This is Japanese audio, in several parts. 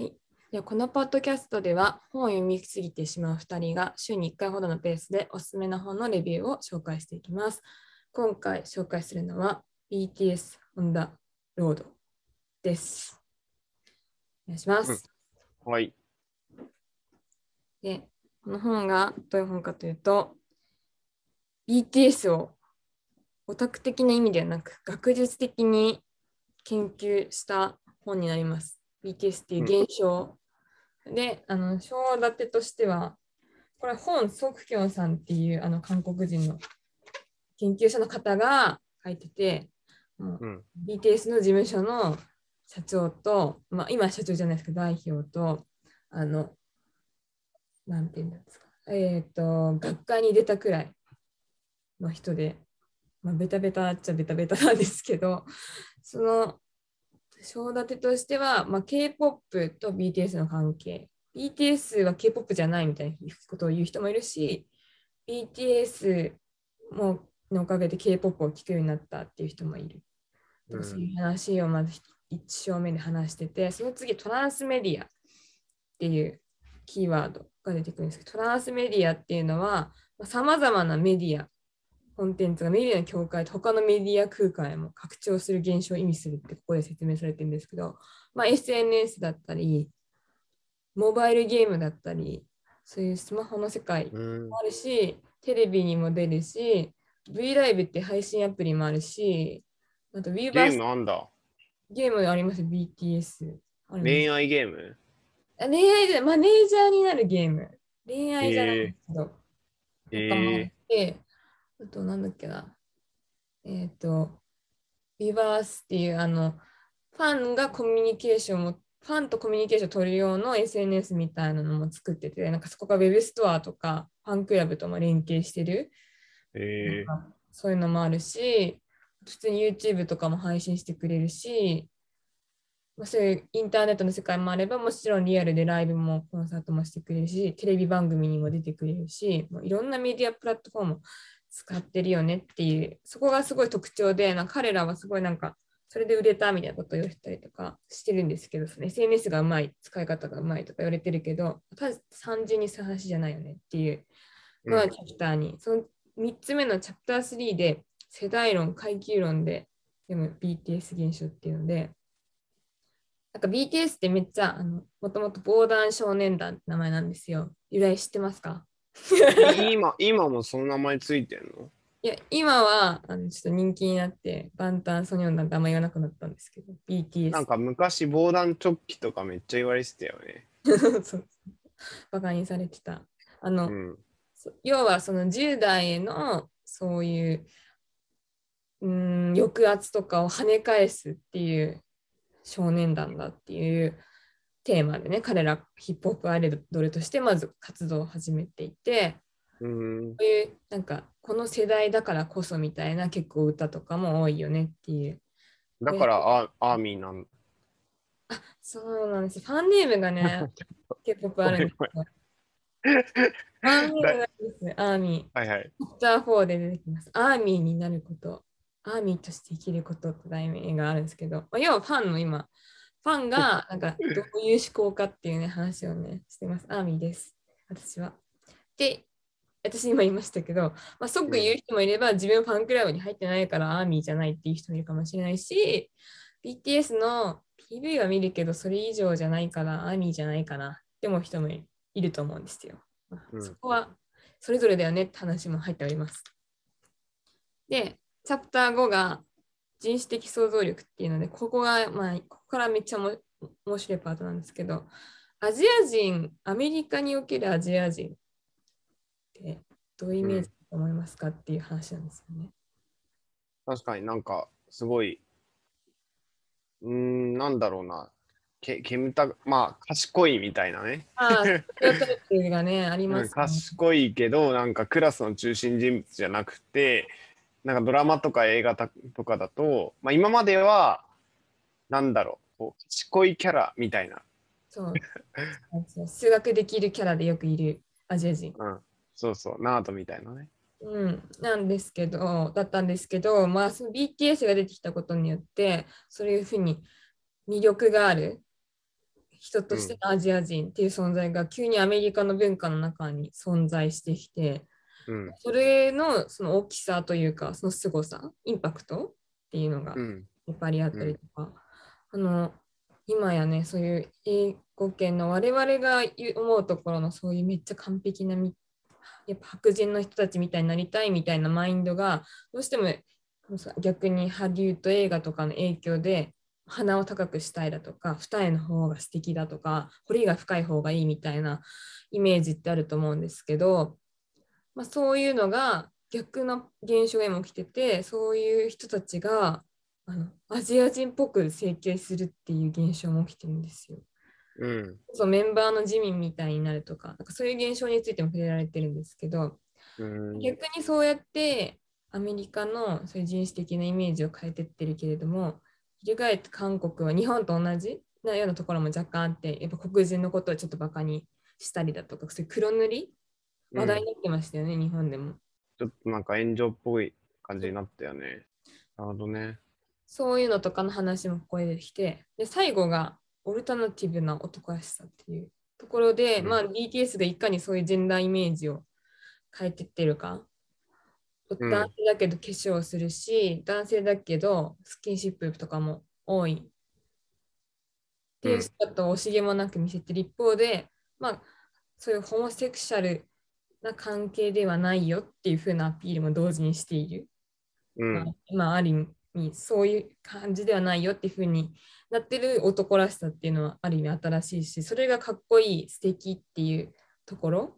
はい。ではこのポッドキャストでは本を読みすぎてしまう2人が週に1回ほどのペースでおすすめの本のレビューを紹介していきます。今回紹介するのは BTS on the Road です。お願いします。はい。で、この本がどういう本かというと、BTS をオタク的な意味ではなく、学術的に研究した本になります。BTS っていう現象。で、あの、章立てとしては、これ本、ソクキョンさんっていうあの韓国人の研究者の方が書いてて、もううん。BTS の事務所の社長と、まあ、今は社長じゃないですけど、代表と、あの、なんていうんですか、えっ、と、学会に出たくらいの人で、まあ、ベタベタっちゃベタベタなんですけど、その、章立てとしては、まあ、K-POP と BTS の関係。BTS は K-POP じゃないみたいなことを言う人もいるし、BTS ものおかげで K-POP を聴くようになったっていう人もいる。とかそういう話をまず1章目で話してて、その次トランスメディアっていうキーワードが出てくるんですけど、トランスメディアっていうのはさまざまなメディア、コンテンツがメディアの境界と他のメディア空間へも拡張する現象を意味するってここで説明されてるんですけど、まあ、SNS だったり、モバイルゲームだったり、そういうスマホの世界うんもあるし、テレビにも出るし、V ライブって配信アプリもあるし、あと Weverse ゲームなんだ。ゲームありますよ、BTS。恋愛ゲーム？あ恋愛じゃマネージャーになるゲーム。恋愛じゃないんですけど。えとかもあっー、て、あとなんだっけな。えっ、と、Weverse っていうあの、ファンがコミュニケーションを、ファンとコミュニケーションを取る用の SNS みたいなのも作ってて、なんかそこが Web ストアとかファンクラブとも連携してる。えなんかそういうのもあるし、普通に YouTube とかも配信してくれるし、まあ、そういうインターネットの世界もあれば、もちろんリアルでライブもコンサートもしてくれるし、テレビ番組にも出てくれるし、もういろんなメディアプラットフォームを使ってるよねっていう、そこがすごい特徴で、なんか彼らはすごいなんか、それで売れたみたいなことを言ったりとかしてるんですけど、その SNS がうまい、使い方がうまいとか言われてるけど、ただ単純にそういう話じゃないよねっていうー、のがチャプターに、その3つ目のチャプター3で世代論、階級論で読む BTS 現象っていうので、なんか BTS ってめっちゃあのもともと防弾少年団って名前なんですよ。由来知ってますか？うん今、今もその名前ついてんの？いや、今はあのちょっと人気になって、バンタンソニョン団ってあんま言わなくなったんですけど、BTS。なんか昔防弾チョッキとかめっちゃ言われてたよね。そうバカにされてた。あの、うん。そ要はその10代へのそういううーん抑圧とかを跳ね返すっていう少年団だっていうテーマでね彼らヒップホップアイドルとしてまず活動を始めていてうん。そういうなんかこの世代だからこそみたいな結構歌とかも多いよねっていうだからアアーミーなんそうなんですファンネームがね 結構あるんですよファンネームがですねアーミーはいはい。ー4で出てきます。アーミーになること、アーミーとして生きることって題名があるんですけど、まあ、要はファンの今、ファンが なんかどういう思考かっていうね話をねしてます。アーミーです、私は。で、私今言いましたけど、まあ、即言う人もいれば、自分ファンクラブに入ってないからアーミーじゃないっていう人もいるかもしれないし、BTS の PV は見るけど、それ以上じゃないからアーミーじゃないかなって思う人もいると思うんですよ。そこはそれぞれだよねって話も入っております。で、チャプター5が人種的想像力っていうので、ここが、まあ、ここからめっちゃ面白いパートなんですけど、アジア人、アメリカにおけるアジア人ってどういうイメージだと思いますかっていう話なんですよね。確かになんかすごい、うーん、なんだろうな。け煙たまあ賢いみたいなね。ああ、がね、ありうんますね。賢いけどなんかクラスの中心人物じゃなくてなんかドラマとか映画たとかだと、まあ、今まではなんだろうこう賢いキャラみたいな、そう。数学できるキャラでよくいるアジア人。うん、そうそうナードみたいなね。うん、なんですけど、だったんですけど、まあ、その BTS が出てきたことによって、そういうふうに魅力がある人としてのアジア人っていう存在が急にアメリカの文化の中に存在してきて、うん。それのその大きさというか、その凄さ、インパクトっていうのがうん。やっぱりあったりとか、あの今やねそういう英語圏の我々が思うところのそういうめっちゃ完璧なみやっぱ白人の人たちみたいになりたいみたいなマインドがどうしても逆にハリウッド映画とかの影響で鼻を高くしたいだとか二重の方が素敵だとか彫りが深い方がいいみたいなイメージってあると思うんですけど、まあ、そういうのが逆の現象が今起きててそういう人たちがあのアジア人っぽく整形するっていう現象も起きてるんですよ。うん。そうメンバーの自民みたいになるとかなんかそういう現象についても触れられてるんですけどうん。逆にそうやってアメリカのそういう人種的なイメージを変えてってるけれども翻って韓国は日本と同じなようなところも若干あってやっぱ黒人のことをちょっとバカにしたりだとかそういう黒塗り話題になってましたよね、日本でも。ちょっとなんか炎上っぽい感じになったよね。なるほどね。そういうのとかの話もここできて、で最後がオルタナティブな男らしさっていうところで、うんまあ、BTS がいかにそういうジェンダーイメージを変えてってるか。うん男性だけど化粧するし、男性だけどスキンシップとかも多い。っていう姿を惜しげもなく見せてる一方で、まあ、そういうホモセクシャルな関係ではないよっていう風なアピールも同時にしている。うん。まあ、まあある意味そういう感じではないよっていう風になってる男らしさっていうのはある意味新しいしそれがかっこいい素敵っていうところ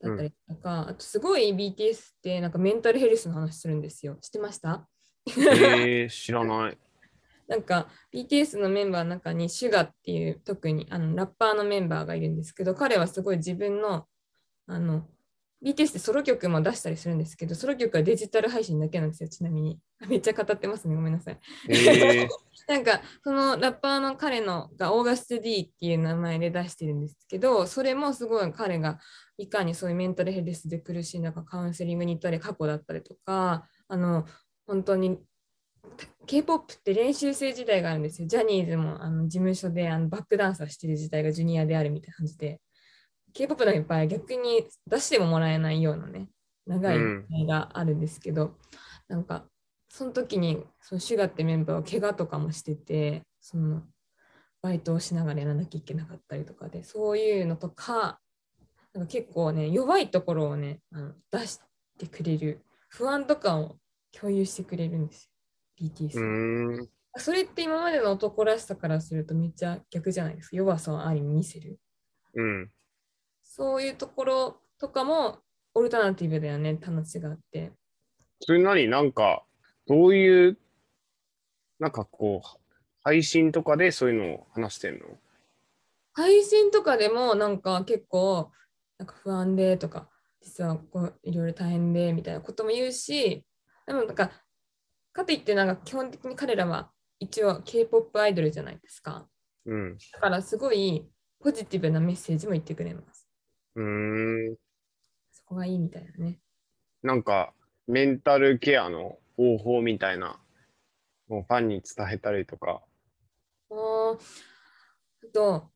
だったりとか、あとすごい BTS ってなんかメンタルヘルスの話するんですよ知ってました？えー、知らない。なんか BTS のメンバーの中にシュガっていう特にあのラッパーのメンバーがいるんですけど彼はすごい自分のあの BTS ってソロ曲も出したりするんですけどソロ曲はデジタル配信だけなんですよちなみに。めっちゃ語ってますねごめんなさい。え。ー、なんかそのラッパーの彼のがオーガスト D っていう名前で出してるんですけどそれもすごい彼がいかにそういうメンタルヘルスで苦しい中カウンセリングに行ったり過去だったりとかあの本当に K-POP って練習生時代があるんですよ。ジャニーズもあの事務所であのバックダンサーしてる時代がジュニアであるみたいな感じで K-POP のいっぱい逆に出してももらえないようなね長い時代があるんですけど、なんかその時にそのシュガってメンバーは怪我とかもしててそのバイトをしながらやらなきゃいけなかったりとかでそういうのとかなんか結構ね弱いところをねあの出してくれる不安とかを共有してくれるんですよ。BTS。それって今までの男らしさからするとめっちゃ逆じゃないですか。弱さをある意味見せる。うん。そういうところとかもオルタナティブだよねって話があって。それ何なんか、どういう、なんかこう、配信とかでそういうのを話してんの？配信とかでもなんか結構なんか不安でとか実はこういろいろ大変でみたいなことも言うしでもなんかかといってなんか基本的に彼らは一応 K-POP アイドルじゃないですか。うん。だからすごいポジティブなメッセージも言ってくれますうーん。そこがいいみたいなねなんか、メンタルケアの方法みたいな、もうファンに伝えたりとか。あーあと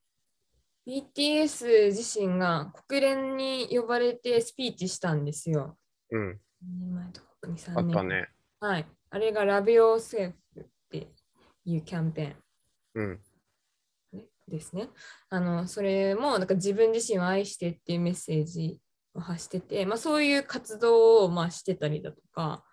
BTS 自身が国連に呼ばれてスピーチしたんですよ。うん。何年前とか2、3あ年ったね。はい。あれが Love Yourself っていうキャンペうん。ーン、ね、ですね。あの、それもなんか自分自身を愛してっていうメッセージを発してて、まあそういう活動をまあしてたりだとか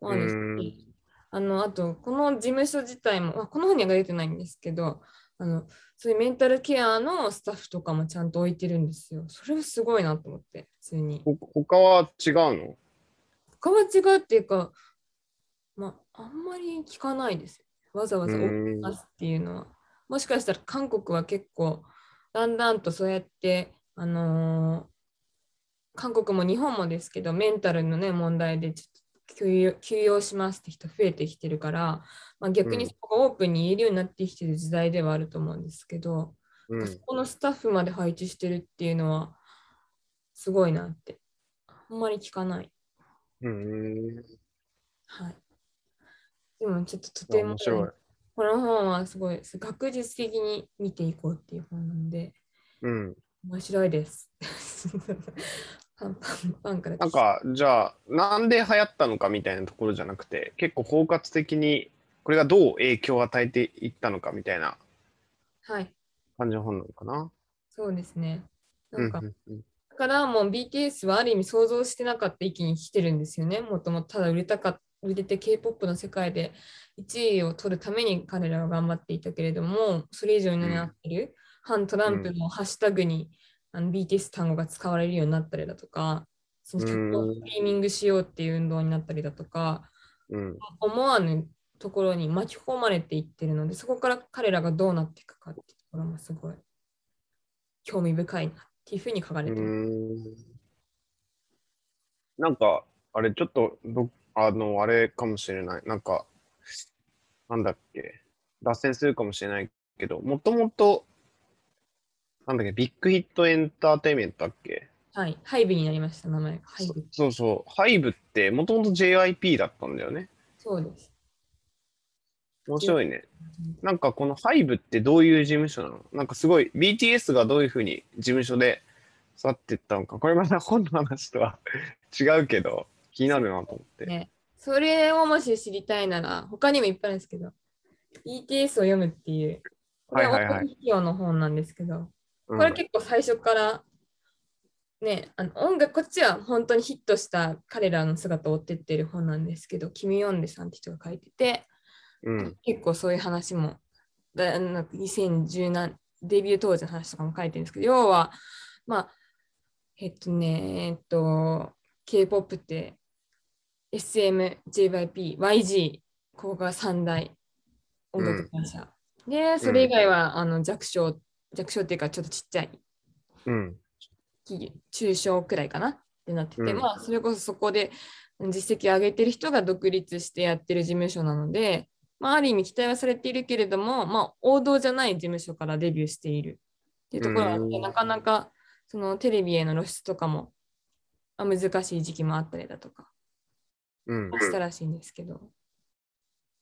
もあるうんし、あの、あとこの事務所自体も、まあ、この本には出てないんですけど、あの、そういうメンタルケアのスタッフとかもちゃんと置いてるんですよ。それはすごいなと思って、普通に。ほ他は違うの？他は違うっていうか、まあ、あんまり聞かないですよ。わざわざうん出すっていうのは。もしかしたら韓国は結構、だんだんとそうやって、あのー韓国も日本もですけど、メンタルのね、問題でちょっと休養休養しますって人増えてきてるから、まあ、逆にそこがオープンに言えるようになってきてる時代ではあると思うんですけど、うん。そこのスタッフまで配置してるっていうのは、すごいなって。あんまり聞かない。うん。はい。でもちょっととても面白い。この本はすごい学術的に見ていこうっていう本なんで、うん。面白いです。パンパンパンからなんか、じゃあ、なんで流行ったのかみたいなところじゃなくて、結構包括的に、これがどう影響を与えていったのかみたいなはい、感じの本なのかな？そうですね。なんか、うんうんうんだからもう BTS はある意味想像してなかった域に来てるんですよね。もともとただ売れたか売れて K-POP の世界で1位を取るために彼らは頑張っていたけれども、それ以上になってる、反トランプのハッシュタグに、あの BTS 単語が使われるようになったりだとか、その曲をストリーミングしようっていう運動になったりだとか、うん。思わぬところに巻き込まれていってるので、そこから彼らがどうなっていくかっていうところもすごい興味深いなっていうふうに書かれてます。なんか、あれ、ちょっとど、あの、あれかもしれない。なんか、なんだっけ、脱線するかもしれないけど、もともと、なんだっけ、 Big Hit Entertainment だっけはい、 HYBE になりました、名前が。 HYBE。そうそう、ハイブってもともと JYP だったんだよね。そうです。面白いね。なんかこのハイブってどういう事務所なの？なんかすごい BTS がどういうふうに事務所で去っていったのか、これまた本の話とは 違うけど、気になるなと思って。ね、それをもし知りたいなら、他にもいっぱいあるんですけど、BTS を読むっていう、これは音楽企業の本なんですけど、うんこれ結構最初から、ね、あの音楽、こっちは本当にヒットした彼らの姿を追ってってる本なんですけど、キミヨンデさんって人が書いてて、うん。結構そういう話も、だなんか2010年、デビュー当時の話とかも書いてるんですけど、要は、まあ、えっとね、えっと、K-POP って、SM、JYP、YG、ここが三大音楽会社。で、それ以外は、あの弱小、弱小っていうか、ちょっとちっちゃいうん。企業中小くらいかな？ってなってて、うんまあそれこそそこで実績を上げてる人が独立してやってる事務所なので、まあ、ある意味期待はされているけれども、まあ、王道じゃない事務所からデビューしているっていうところがあって、うんなかなかそのテレビへの露出とかもまあ難しい時期もあったりだとかうん。したらしいんですけど、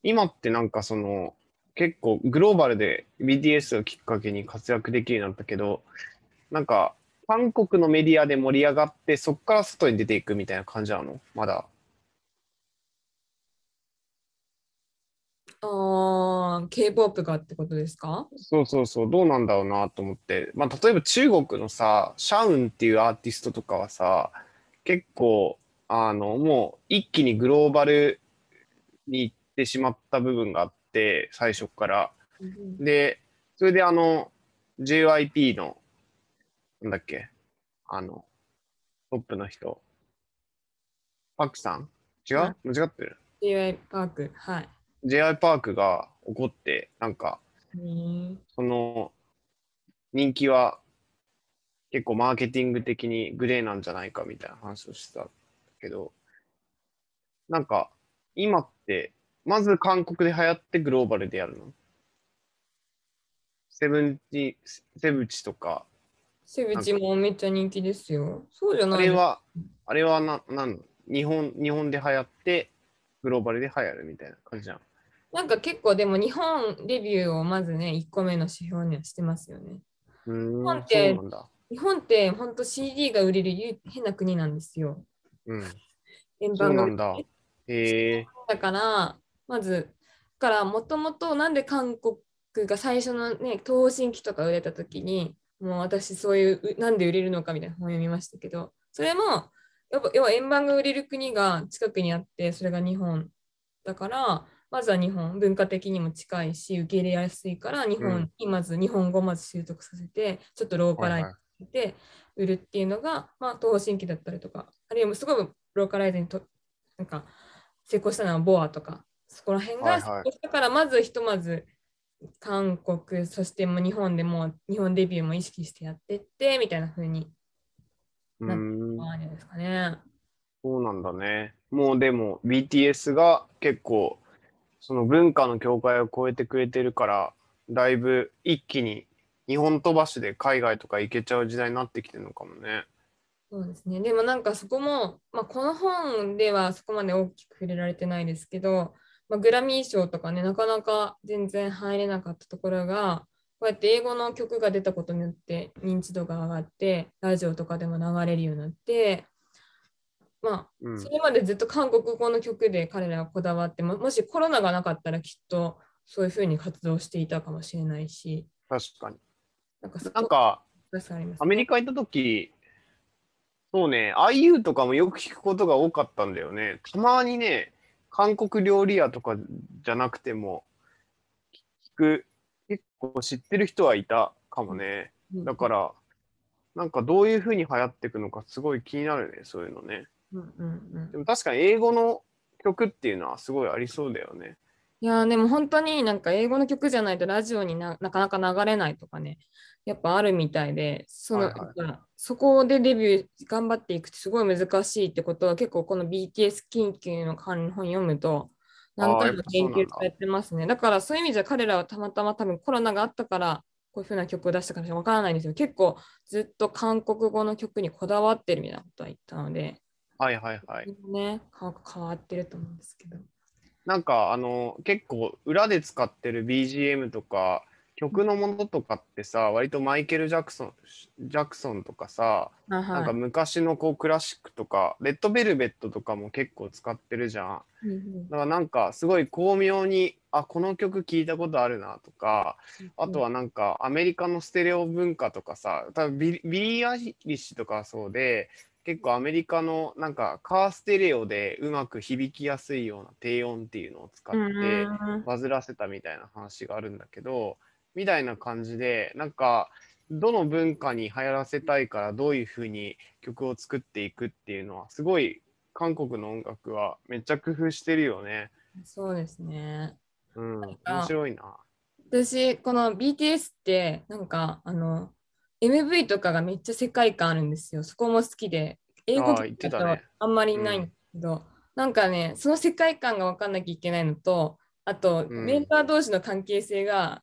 今ってなんかその、結構グローバルで BTS をきっかけに活躍できるようになったけど、なんか韓国のメディアで盛り上がって、そこから外に出ていくみたいな感じなの？まだ。あー K-POP がってことですか？そうそうそう、どうなんだろうなと思って。まあ、例えば中国のさ、シャウンっていうアーティストとかはさ、結構、あの、もう一気にグローバルに行ってしまった部分があって、最初から。で、それであの、JYP の、なんだっけ、あの、トップの人、パクさん？違う？は間違ってる？J.Y. パーク、はい。?JY パークが怒って、なんか、うんその人気は結構マーケティング的にグレーなんじゃないかみたいな話をしてたけど、なんか今って、まず韓国で流行ってグローバルでやるの？セブンチ、セブチとか、セブチもめっちゃ人気ですよ。そうじゃないあれは、あれはな、なんの？日本、日本で流行って、グローバルで流行るみたいな感じじゃん。なんか結構でも日本レビューをまずね、1個目の指標にはしてますよね。日本って。日本って本当 CD が売れるゆ変な国なんですよ。うん、円盤がだ。るへえ。だから、まず、だからもともとなんで韓国が最初のね、東進機とか売れた時に、もう私そういう、うなんで売れるのかみたいな本を読みましたけど、それも、やっぱ要は円盤が売れる国が近くにあって、それが日本だから、まずは日本、文化的にも近いし、受け入れやすいから、日本にまず日本語をまず習得させて、ちょっとローカライズさせて売るっていうのが、まあ、東方神起だったりとか、あるいはすごいローカライズにとなんか成功したのはボアとか、そこら辺が成功したから、まずひとまず韓国、そしてもう日本でも日本デビューも意識してやってってみたいな風になんあるんじゃないですかね。そうなんだね。もうでも BTS が結構その文化の境界を越えてくれてるからだいぶ一気に日本飛ばしで海外とか行けちゃう時代になってきてるのかもね。そうですね。でもなんかそこも、まあ、この本ではそこまで大きく触れられてないですけど、まあ、グラミー賞とかね、なかなか全然入れなかったところが、こうやって英語の曲が出たことによって認知度が上がって、ラジオとかでも流れるようになって、まあ、うんそれまでずっと韓国語の曲で彼らがこだわっても、もしコロナがなかったらきっとそういうふうに活動していたかもしれないし、確かに。なんかなんか、アメリカ行った時そうね、IU とかもよく聞くことが多かったんだよね。たまにね、韓国料理屋とかじゃなくても、聞く、結構知ってる人はいたかもね。だから、なんかどういうふうに流行っていくのかすごい気になるね、そういうのね。うんうんうんでも確かに英語の曲っていうのはすごいありそうだよね。いやーでも本当になんか英語の曲じゃないとラジオにななかなか流れないとかね、やっぱあるみたいで、その、はいはいそこでデビュー頑張っていくってすごい難しいってことは結構この BTS 研究の本読むと何回も研究されてますね。だからそういう意味じゃ彼らはたまたま多分コロナがあったからこういうふうな曲を出したかわからないんですよ。結構ずっと韓国語の曲にこだわってるみたいなことは言ったので、はいはいはい。ね、か変わってると思うんですけど。なんかあの結構裏で使ってる BGM とか曲のものとかってさ割とマイケル・ジャクソンジャクソンとかさあはい。なんか昔のこうクラシックとかレッドベルベットとかも結構使ってるじゃん。うんうん。だからなんかすごい巧妙にあこの曲聞いたことあるなとかあとはなんかアメリカのステレオ文化とかさ多分ビリビリー・アイリッシュとかはそうで結構アメリカのなんかカーステレオでうまく響きやすいような低音っていうのを使ってうんバズらせたみたいな話があるんだけどみたいな感じでなんかどの文化に流行らせたいからどういうふうに曲を作っていくっていうのはすごい韓国の音楽はめっちゃ工夫してるよね。そうですね。うん、か面白いな。私、この BTS って、なんか、あの、MV とかがめっちゃ世界観あるんですよ。そこも好きで。英語とあんまりないんだけど、なんかね、その世界観が分かんなきゃいけないのと、あと、うんメンバー同士の関係性が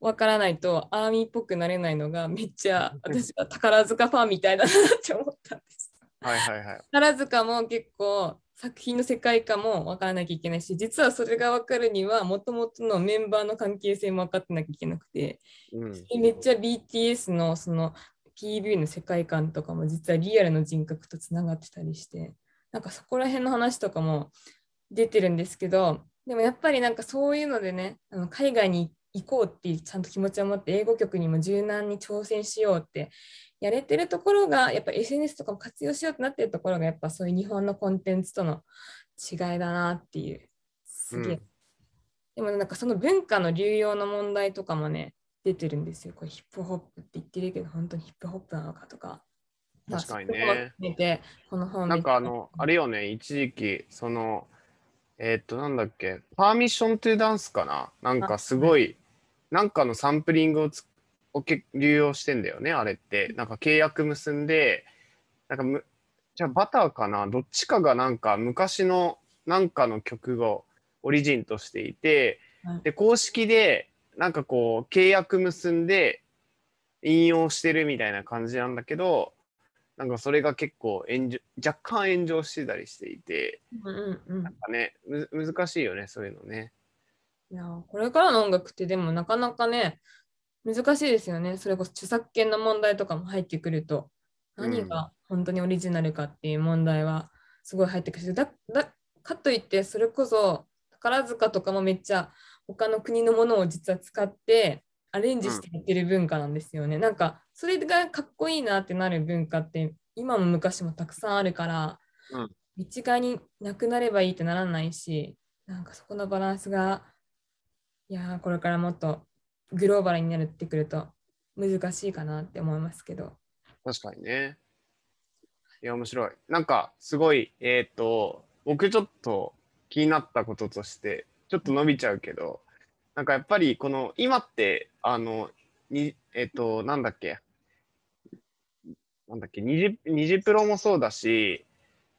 分からないと、アーミーっぽくなれないのが、めっちゃ私は宝塚ファンみたいだなって思ったんです。はいはいはい。宝塚も結構作品の世界観も分からなきゃいけないし実はそれが分かるにはもともとのメンバーの関係性も分かってなきゃいけなくてうん、めっちゃ BTS のその PV の世界観とかも実はリアルの人格とつながってたりしてなんかそこら辺の話とかも出てるんですけどでもやっぱりなんかそういうのでねあの海外に行こうっていうちゃんと気持ちを持って英語曲にも柔軟に挑戦しようってやれてるところがやっぱ SNS とかも活用しようってなってるところがやっぱそういう日本のコンテンツとの違いだなっていうすげえ、うん。でもなんかその文化の流用の問題とかもね出てるんですよ。これヒップホップって言ってるけど本当にヒップホップなのかとか。確かにね。てこの本なんかあの、あれよね、一時期、その、えーっと、なんだっけ、パーミッショントゥダンスかな？なんかすごい、なんかのサンプリングをつをけ流用してんだよね、あれって。なんか契約結んで、なんかむ、じゃあバターかな？どっちかがなんか昔のなんかの曲をオリジンとしていて、はい。で、公式で、なんかこう、契約結んで引用してるみたいな感じなんだけど、なんかそれが結構炎上、若干炎上してたりしていて、うんうんうん。なんかね、む難しいよね、そういうのね。いやーこれからの音楽ってでもなかなかね難しいですよね。それこそ著作権の問題とかも入ってくると何が本当にオリジナルかっていう問題はすごい入ってくるしだだかといってそれこそ宝塚とかもめっちゃ他の国のものを実は使ってアレンジしてやってる文化なんですよね、なんかそれがかっこいいなってなる文化って今も昔もたくさんあるから、うん一概になくなればいいってならないしなんかそこのバランスがいやーこれからもっとグローバルになってくると難しいかなって思いますけど。確かにね。いや、面白い。なんか、すごい、えっ、と、僕ちょっと気になったこととして、ちょっと伸びちゃうけど、なんかやっぱり、この、今って、あの、に、えっ、と、なんだっけ、なんだっけ、ニジ、プロもそうだし、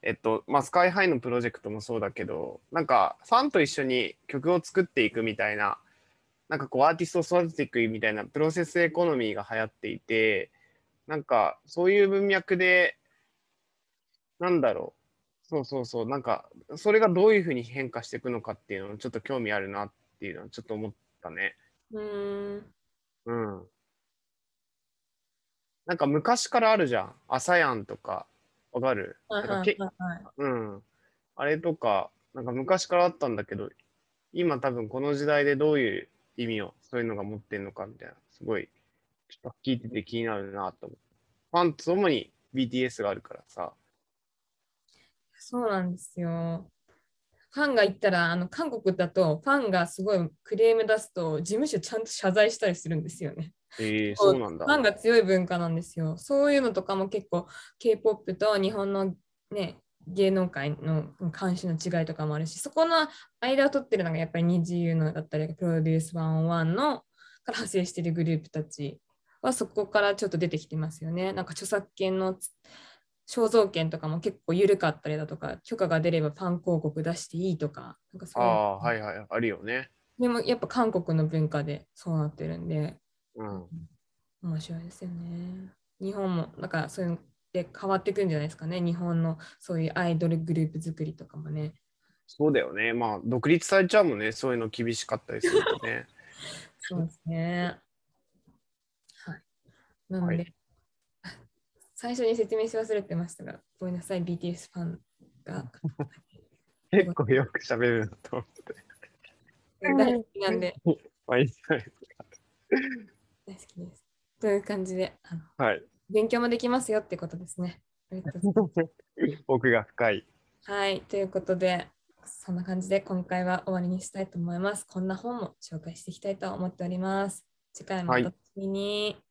えっと、まあ、スカイハイのプロジェクトもそうだけど、なんか、ファンと一緒に曲を作っていくみたいな、なんかこう、アーティストを育てていくみたいなプロセスエコノミーが流行っていて、なんか、そういう文脈で、なんだろう、そうそうそう、なんか、それがどういうふうに変化していくのかっていうのをちょっと興味あるなっていうのはちょっと思ったね。うーん。うん。なんか昔からあるじゃん。朝やんとか、わかる？うん。あれとか、なんか昔からあったんだけど、今多分この時代でどういう意味をそういうのが持ってんのかみたいな、すごい、ちょっと聞いてて気になるなと思う。ファンともに BTS があるからさ。そうなんですよ。ファンが言ったら、あの韓国だとファンがすごいクレーム出すと事務所ちゃんと謝罪したりするんですよね。ええそうなんだフ。ァンが強い文化なんですよ。そういうのとかも結構 K-POP と日本のね、芸能界の監視の違いとかもあるし、そこの間を取ってるのがやっぱり二次優のだったり、プロデュース101のから派生しているグループたちはそこからちょっと出てきてますよね。なんか著作権の肖像権とかも結構緩かったりだとか、許可が出ればファン広告出していいとか、なんかそういうああ、はいはい、あるよね。でもやっぱ韓国の文化でそうなってるんで、うん。面白いですよね。日本も、なんかそういうので変わっていくんじゃないですかね。日本のそういうアイドルグループ作りとかもね。そうだよね。まあ、独立されちゃうもんね。そういうの厳しかったりするとね。そうですね。はい。なので、はい最初に説明し忘れてましたが、ごめんなさい、BTS ファンが 結構よく喋るなと思って。大好きなんで、まあいいじゃない大好きです。という感じで、あのはい。勉強もできますよってことですね。ありがとうございます。奥が深い。はい、ということで、そんな感じで今回は終わりにしたいと思います。こんな本も紹介していきたいと思っております。次回もお楽しみに。